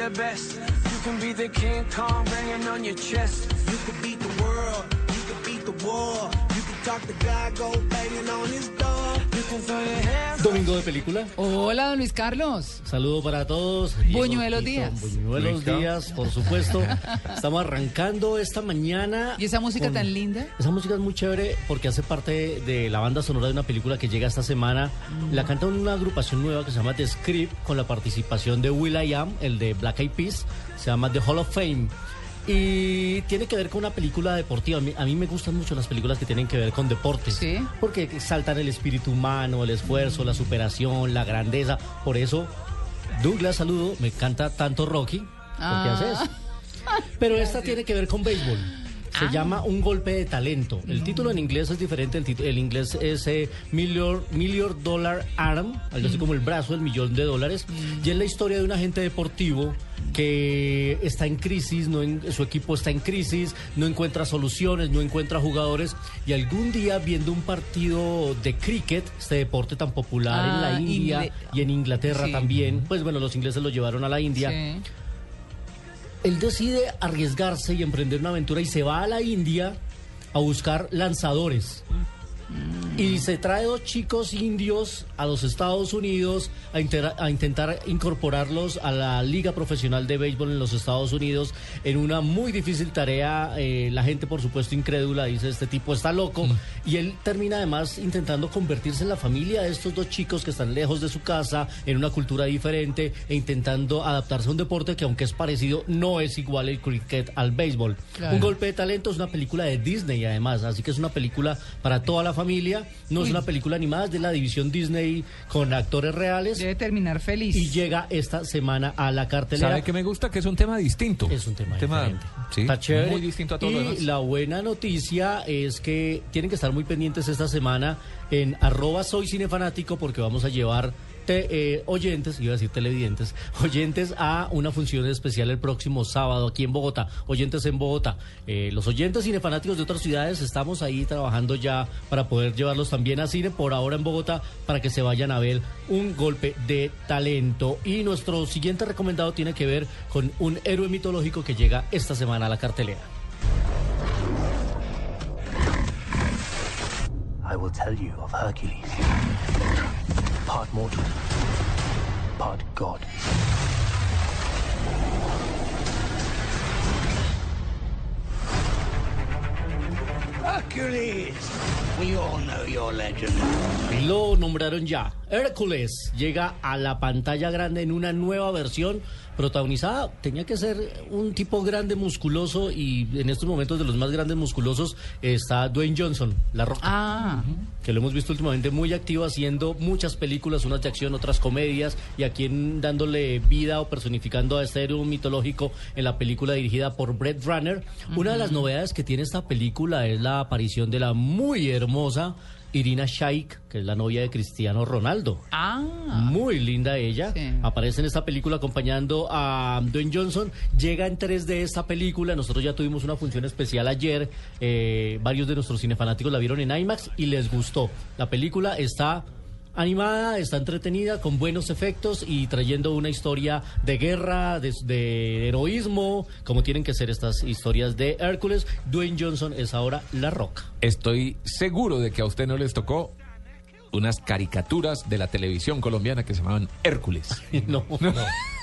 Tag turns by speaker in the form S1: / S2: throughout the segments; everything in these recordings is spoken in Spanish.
S1: the best. You can be the King Kong banging on your chest.
S2: You could beat the world, you could beat the war. You could talk to God, go banging on his door.
S1: You can throw your hands.
S3: Domingo de película.
S4: Hola, don Luis Carlos.
S3: Saludo para todos.
S4: Buñuelos.
S3: Quito, Buñuelos días, por supuesto. Estamos arrancando esta mañana.
S4: ¿Y esa música
S3: con-
S4: tan linda?
S3: Esa música es muy chévere porque hace parte de la banda sonora de una película que llega esta semana. La canta una agrupación nueva que se llama The Script con la participación de Will I Am, el de Black Eyed Peas. Se llama The Hall of Fame. Y tiene que ver con una película deportiva. A mí, a mí me gustan mucho las películas que tienen que ver con deportes.
S4: Sí.
S3: Porque saltan el espíritu humano, el esfuerzo, la superación, la grandeza. Por eso, Douglas, saludo, me encanta tanto Rocky. ¿Por qué
S4: Ah.
S3: hace eso? Pero esta tiene que ver con béisbol. Se
S4: Ah.
S3: llama Un golpe de talento. El título en inglés es diferente. El, el inglés es eh, Million, Million Dollar Arm, algo así como el brazo del millón de dólares. Y es la historia de un agente deportivo que está en crisis, no en- su equipo está en crisis, no encuentra soluciones, no encuentra jugadores. Y algún día viendo un partido de cricket, este deporte tan popular en
S4: Ah,
S3: la India y en Inglaterra
S4: Sí.
S3: también, pues bueno, los ingleses lo llevaron a la India
S4: Sí.
S3: Él decide arriesgarse y emprender una aventura y se va a la India a buscar lanzadores. Y se trae dos chicos indios a los Estados Unidos a, intera- a intentar incorporarlos a la Liga Profesional de Béisbol en los Estados Unidos en una muy difícil tarea. Eh, la gente, por supuesto, incrédula dice, este tipo está loco. Y él termina además intentando convertirse en la familia de estos dos chicos que están lejos de su casa, en una cultura diferente e intentando adaptarse a un deporte que aunque es parecido, no es igual el cricket al béisbol.
S4: Claro.
S3: Un golpe de talento es una película de Disney además, así que es una película para toda la familia, no es una película animada, es de la división Disney con actores reales
S4: Debe terminar feliz.
S3: y llega esta semana a la cartelera.
S5: ¿Sabe que me gusta? Que es un tema distinto.
S3: Es un tema, diferente.
S5: sí,
S3: Está chévere.
S5: muy distinto a todo
S3: y
S5: lo demás.
S3: la buena noticia es que tienen que estar muy pendientes esta semana en arroba soy cinefanático porque vamos a llevar eh, oyentes, iba a decir televidentes, oyentes a una función especial el próximo sábado aquí en Bogotá, oyentes en Bogotá. Eh, los oyentes cinefanáticos de otras ciudades estamos ahí trabajando ya para poder llevarlos también a cine por ahora en Bogotá para que se vayan a ver un golpe de talento. Y nuestro siguiente recomendado tiene que ver con un héroe mitológico que llega esta semana a la cartelera.
S6: Part mortal, part god.
S2: Hercules! We all know your legend.
S3: Lo nombraron ya. Hércules llega a la pantalla grande en una nueva versión protagonizada. Tenía que ser un tipo grande, musculoso y en estos momentos de los más grandes musculosos está Dwayne Johnson, la roca.
S4: Ah,
S3: que lo hemos visto últimamente muy activo haciendo muchas películas, unas de acción, otras comedias, y aquí en- dándole vida o personificando a este héroe mitológico en la película dirigida por Brett Runner. Una de las novedades que tiene esta película es la aparición de la muy hermosa Irina Shayk, que es la novia de Cristiano Ronaldo.
S4: ah.
S3: Muy linda ella.
S4: Sí.
S3: Aparece en esta película acompañando a Dwayne Johnson. Llega en 3D esta película. Nosotros ya tuvimos una función especial ayer. Eh, varios de nuestros cinefanáticos la vieron en IMAX y les gustó. La película está animada, está entretenida, con buenos efectos y trayendo una historia de guerra, de, de heroísmo, como tienen que ser estas historias de Hércules. Dwayne Johnson es ahora La Roca.
S5: Estoy seguro de que a usted no les tocó unas caricaturas de la televisión colombiana que se llamaban Hércules.
S3: No, no.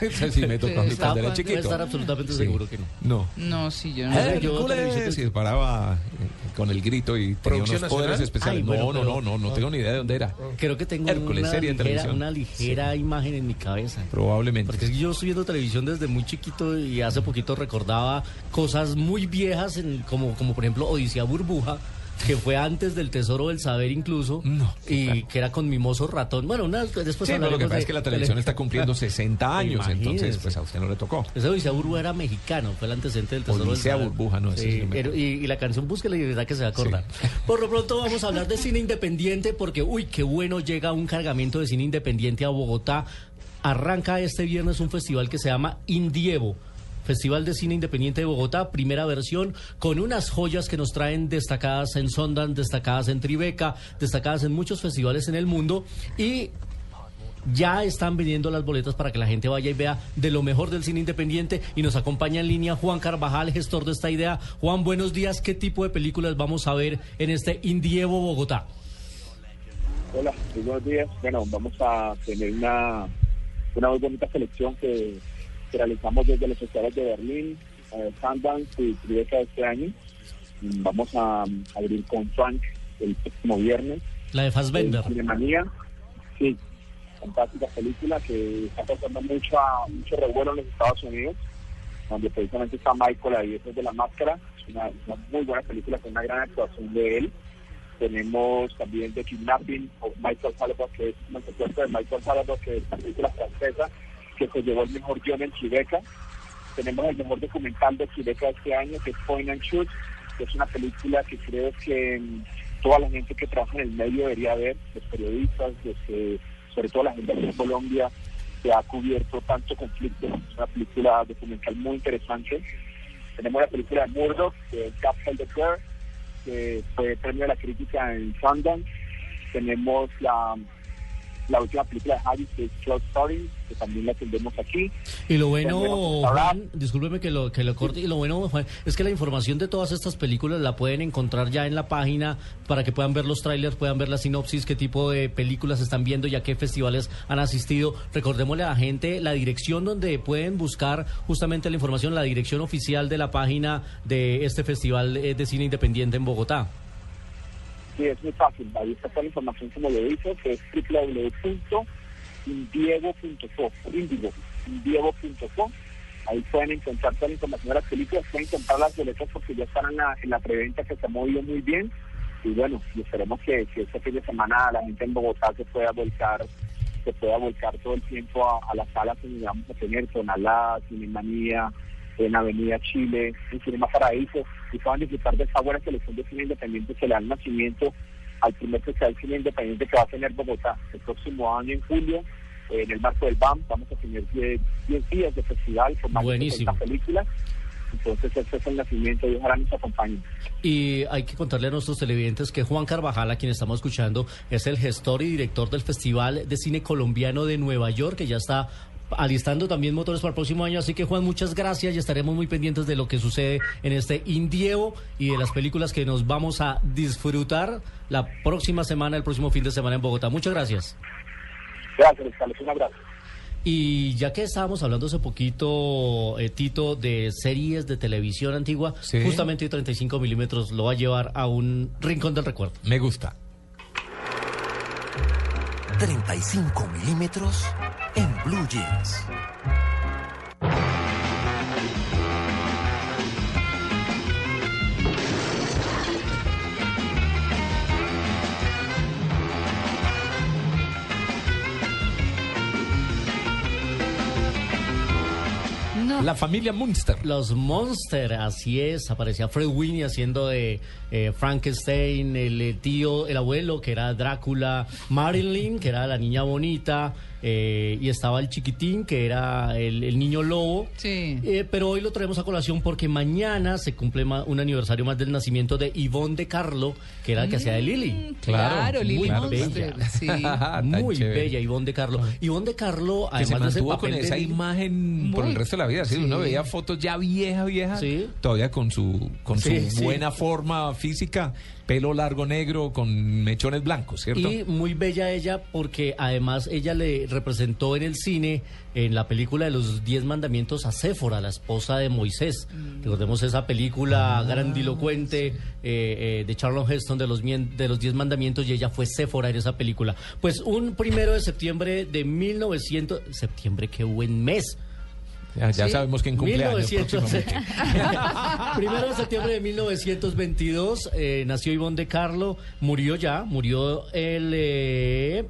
S5: Eso sí me tocó a mí cuando era
S3: estar absolutamente seguro que no.
S5: No.
S4: No, sí, yo no.
S3: Yo televisión
S5: Hércules y paraba eh, con el grito y tenía
S7: ¿Producción
S5: unos poderes
S7: nacional?
S5: especiales.
S3: Ay,
S5: no,
S3: bueno,
S5: no,
S3: pero-
S5: no, no, no tengo ni idea de dónde era.
S3: Creo que tengo
S5: Hércules,
S3: una,
S5: serie de
S3: ligera,
S5: televisión.
S3: una ligera imagen en mi cabeza.
S5: Probablemente.
S3: Porque es que yo estoy viendo televisión desde muy chiquito y hace poquito recordaba cosas muy viejas, en- como, como por ejemplo Odisea Burbuja, que fue antes del Tesoro del Saber incluso,
S5: No,
S3: y
S5: claro.
S3: que era con Mimoso Ratón. Bueno, una, después
S5: Sí, pero lo que pasa
S3: de
S5: es que la televisión
S3: tele-
S5: está cumpliendo 60 años,
S3: Imagínese.
S5: entonces pues a usted no le tocó.
S3: Ese Odisea Burbuja era mexicano, fue el antecedente del Tesoro
S5: Odisea
S3: del Saber.
S5: Burbuja, no,
S3: Sí,
S5: sí
S3: pero- y la canción Búsquela y verdad que se va a acordar. Por lo pronto vamos a hablar de cine independiente porque, uy, qué bueno llega un cargamento de cine independiente a Bogotá. Arranca este viernes un festival que se llama Indievo. Festival de Cine Independiente de Bogotá, primera versión, con unas joyas que nos traen destacadas en Sondan, destacadas en Tribeca, destacadas en muchos festivales en el mundo. Y Ya están vendiendo las boletas para que la gente vaya y vea de lo mejor del cine independiente y nos acompaña en línea Juan Carvajal, gestor de esta idea. Juan, buenos días. ¿Qué tipo de películas vamos a ver en este Indievo Bogotá?
S7: Hola, buenos días. Bueno, vamos a tener una, una muy bonita selección que, que realizamos desde los festivales de Berlín, eh, Sundance y Tribeca este año. Mm, Vamos a um, abrir con Frank el próximo viernes.
S3: La de Fassbender.
S7: en Cinemanía. Sí, fantástica película que está causando mucho, mucho revuelo en los Estados Unidos, donde precisamente está Michael ahí, de la máscara. Es una, una muy buena película con una gran actuación de él. Tenemos también The Kidnapping of Michael Salvador, que es una secuencia de Michael Salvador, que es una película francesa que se llevó el mejor guion en Tribeca. Tenemos el mejor documental de de este año, que es Point and Shoot, que es una película que creo que mm, toda la gente que trabaja en el medio debería ver, los periodistas, los que- sobre todo la gente en Colombia, que ha cubierto tanto conflicto. Es una película documental muy interesante. Tenemos la película de Murdoch, de Capital the Care, que fue premio de la crítica en Sundance. Tenemos la, la última película de Harry, que es Short Story, que también la tendremos aquí.
S3: Y lo bueno, Juan, discúlpeme que lo, que lo corte, y lo bueno, Juan, es que la información de todas estas películas la pueden encontrar ya en la página para que puedan ver los trailers, puedan ver la sinopsis, qué tipo de películas están viendo y a qué festivales han asistido. Recordémosle a la gente la dirección donde pueden buscar justamente la información, la dirección oficial de la página de este Festival eh, de Cine Independiente en Bogotá.
S7: Sí, es muy fácil. Ahí está toda la información, como lo dice, que es www.indiego.co, indigo, indiego.co. Ahí pueden encontrar toda la información de las películas, pueden comprar las boletas porque ya están en la, en la preventa que se ha movido muy bien. Y bueno, y esperemos que, que este fin de semana la gente en Bogotá se pueda volcar se pueda volcar todo el tiempo a, a las salas que vamos a tener, Tonalá, Cinemanía, en Avenida Chile, en Cinema Paraíso, y puedan disfrutar de esta buena selección de cine independiente que le da el nacimiento al primer festival de cine independiente que va a tener Bogotá el próximo año en julio. eh, en el marco del BAM vamos a tener 10 10 días de festival con más
S3: Buenísimo.
S7: de 60 películas. Entonces, este es el nacimiento y ojalá nos acompañen.
S3: Y hay que contarle a nuestros televidentes que Juan Carvajal, a quien estamos escuchando, es el gestor y director del Festival de Cine Colombiano de Nueva York, que ya está alistando también motores para el próximo año. Así que Juan, muchas gracias y estaremos muy pendientes de lo que sucede en este Indievo y de las películas que nos vamos a disfrutar la próxima semana, el próximo fin de semana en Bogotá. Muchas gracias.
S7: Gracias, Carlos. Un abrazo.
S3: Y ya que estábamos hablando hace poquito, eh, Tito, de series de televisión antigua,
S5: Sí.
S3: justamente 35 milímetros lo va a llevar a un rincón del recuerdo.
S5: Me gusta.
S8: 35 milímetros en Blue Jeans.
S5: La familia Munster.
S3: Los Monster, así es, aparecía Fred Winnie haciendo de eh, Frankenstein, el, eh, tío, el abuelo que era Drácula, Marilyn que era la niña bonita, eh, y estaba el chiquitín que era el, el niño lobo.
S4: Sí.
S3: Eh, pero hoy lo traemos a colación porque mañana se cumple ma- un aniversario más del nacimiento de Yvonne de Carlo, que era la que hacía de Lily.
S5: Claro,
S4: Claro, Lili
S3: muy
S4: Monster.
S3: bella.
S4: Sí.
S3: Muy
S5: chévere.
S3: bella Ivonne de Carlo. Ivonne de Carlo,
S5: que se
S3: además de ese
S5: mantuvo con
S3: papel de
S5: esa imagen por el resto de la vida. Sí,
S4: sí.
S5: Uno veía fotos ya vieja, vieja,
S3: Sí.
S5: todavía con su con
S3: Sí,
S5: su
S3: sí.
S5: buena forma física, pelo largo negro con mechones blancos, ¿cierto?
S3: Y muy bella ella porque además ella le representó en el cine, en la película de los Diez Mandamientos a Séfora, la esposa de Moisés. Recordemos esa película grandilocuente eh, eh, de Charlton Heston de los, de los Diez Mandamientos y ella fue Séfora en esa película. Pues un primero de septiembre de 1900... Septiembre, qué buen mes.
S5: ya ya
S4: Sí.
S5: sabemos quién cumpleaños
S3: 1900.
S5: próximamente.
S3: Primero de septiembre de 1922 eh, nació Ivonne de Carlo, murió ya, murió el, eh,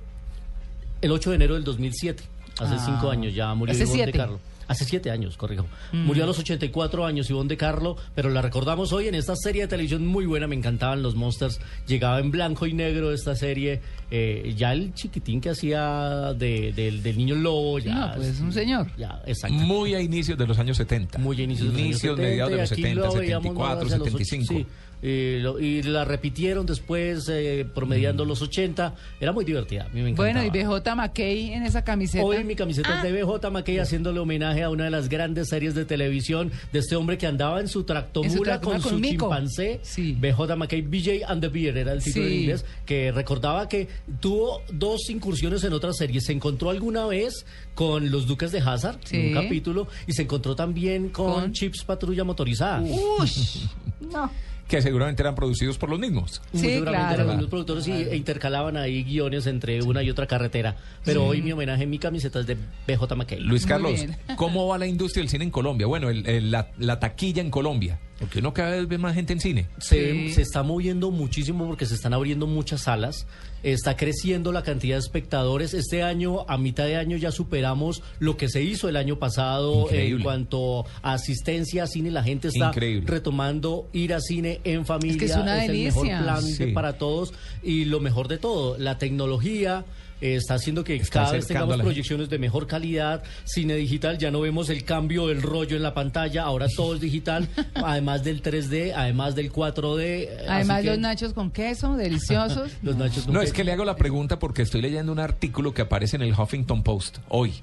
S3: el 8 de enero del 2007, hace
S4: Ah.
S3: cinco años ya murió Ivonne de
S4: siete.
S3: Carlo. Hace siete años, corrijo. Murió a los 84 años Ivonne de Carlo, pero la recordamos hoy en esta serie de televisión muy buena, me encantaban los Monsters. Llegaba en blanco y negro esta serie. eh, ya el chiquitín que hacía de- del- del niño lobo, ya.
S4: No, pues un señor.
S3: Ya, exacto.
S5: Muy a inicios de los años 70.
S3: Muy a inicios de los años 70,
S5: mediados de
S3: y
S5: los
S3: aquí
S5: 70,
S3: lo veíamos más
S5: 74,
S3: hacia los ocho-
S5: 75.
S3: sí, eh, lo- y la repitieron después, eh, promediando los 80. Era muy divertida. A mí me
S4: Bueno, y
S3: encantaba.
S4: BJ McKay en esa camiseta.
S3: Hoy mi camiseta es de BJ McKay haciéndole homenaje a una de las grandes series de televisión de este hombre que andaba en su
S4: En su
S3: tractomula
S4: tractomula
S3: con
S4: con
S3: su
S4: mico.
S3: chimpancé.
S4: Sí.
S3: BJ McKay, BJ and the Beard era el título en
S4: Sí.
S3: inglés, que recordaba que tuvo dos incursiones en otras series. Se encontró alguna vez con los Duques de Hazard, en un capítulo, y se encontró también con,
S4: Con-
S3: Chips Patrulla Motorizada.
S4: Ush. No.
S5: Que seguramente eran producidos por los mismos.
S4: Sí,
S3: seguramente
S4: claro.
S3: eran los productores y, e intercalaban ahí guiones entre una y otra carretera. Pero hoy mi homenaje en mi camiseta es de BJ McKay.
S5: Luis Carlos. ¿cómo va la industria del cine en Colombia? Bueno, el- el- la, la taquilla en Colombia. Porque uno cada vez ve más gente en cine.
S3: Se,
S4: Sí.
S3: se está moviendo muchísimo porque se están abriendo muchas salas, está creciendo la cantidad de espectadores. Este año, a mitad de año, ya superamos lo que se hizo el año pasado
S5: Increíble.
S3: en cuanto a asistencia a cine. La gente está
S5: Increíble.
S3: retomando ir a cine en familia.
S4: Es que es una
S3: el
S4: delicia.
S3: mejor plan de-
S5: Sí.
S3: para todos. Y lo mejor de todo, la tecnología. Eh, está haciendo que
S5: Está
S3: cada vez tengamos proyecciones de mejor calidad, cine digital, ya no vemos el cambio del rollo en la pantalla, ahora todo es digital, además del 3D, además del 4D. eh,
S4: Además,
S3: que-
S4: los nachos con queso, deliciosos.
S3: los nachos con
S5: No, es que le hago la pregunta porque estoy leyendo un artículo que aparece en el Huffington Post hoy.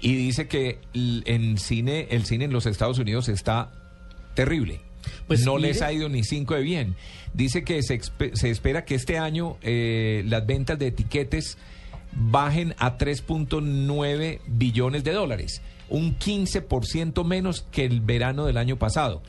S5: Y dice que en cine, el cine en los Estados Unidos está terrible.
S3: Pues
S5: no
S3: mire-
S5: les ha ido ni cinco de bien. Dice que se, se espera que este año eh, las ventas de etiquetes bajen a 3.9 billones de dólares, un 15% menos que el verano del año pasado.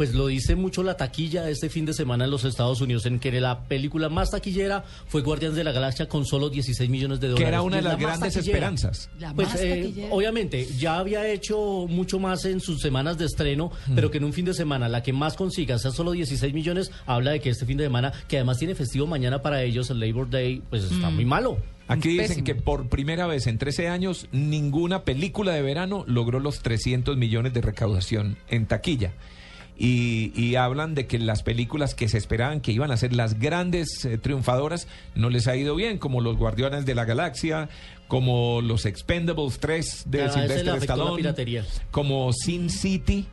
S3: Pues lo dice mucho la taquilla de este fin de semana en los Estados Unidos, en que la película más taquillera fue Guardianes de la Galaxia con solo 16 millones de dólares.
S5: Que era una de las
S3: la
S5: grandes esperanzas.
S4: La
S3: Pues eh, obviamente ya había hecho mucho más en sus semanas de estreno, pero que en un fin de semana la que más consiga sea solo 16 millones, habla de que este fin de semana, que además tiene festivo mañana para ellos, el Labor Day, pues está muy malo.
S5: Aquí dicen
S4: Pésimo.
S5: que por primera vez en 13 años ninguna película de verano logró los 300 millones de recaudación en taquilla. Y, y hablan de que las películas que se esperaban que iban a ser las grandes eh, triunfadoras no les ha ido bien, como Los Guardianes de la Galaxia, como Los Expendables 3 de
S3: se le
S5: Sylvester Stallone, como Sin City,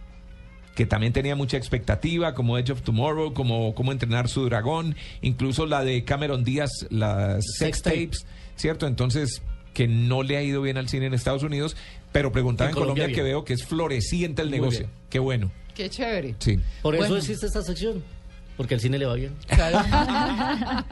S5: que también tenía mucha expectativa, como Edge of Tomorrow, como Cómo entrenar su dragón, incluso la de Cameron Díaz, las sex
S3: Sex tape.
S5: tapes, ¿cierto? Entonces, que no le ha ido bien al cine en Estados Unidos, pero preguntaba
S3: En
S5: en Colombia,
S3: Colombia
S5: que veo que es floreciente el
S3: Muy
S5: negocio.
S3: bien.
S5: Qué bueno.
S4: Qué chévere.
S5: Sí.
S3: Por eso
S4: Bueno.
S3: existe esta sección, porque al cine le va bien.
S4: Claro.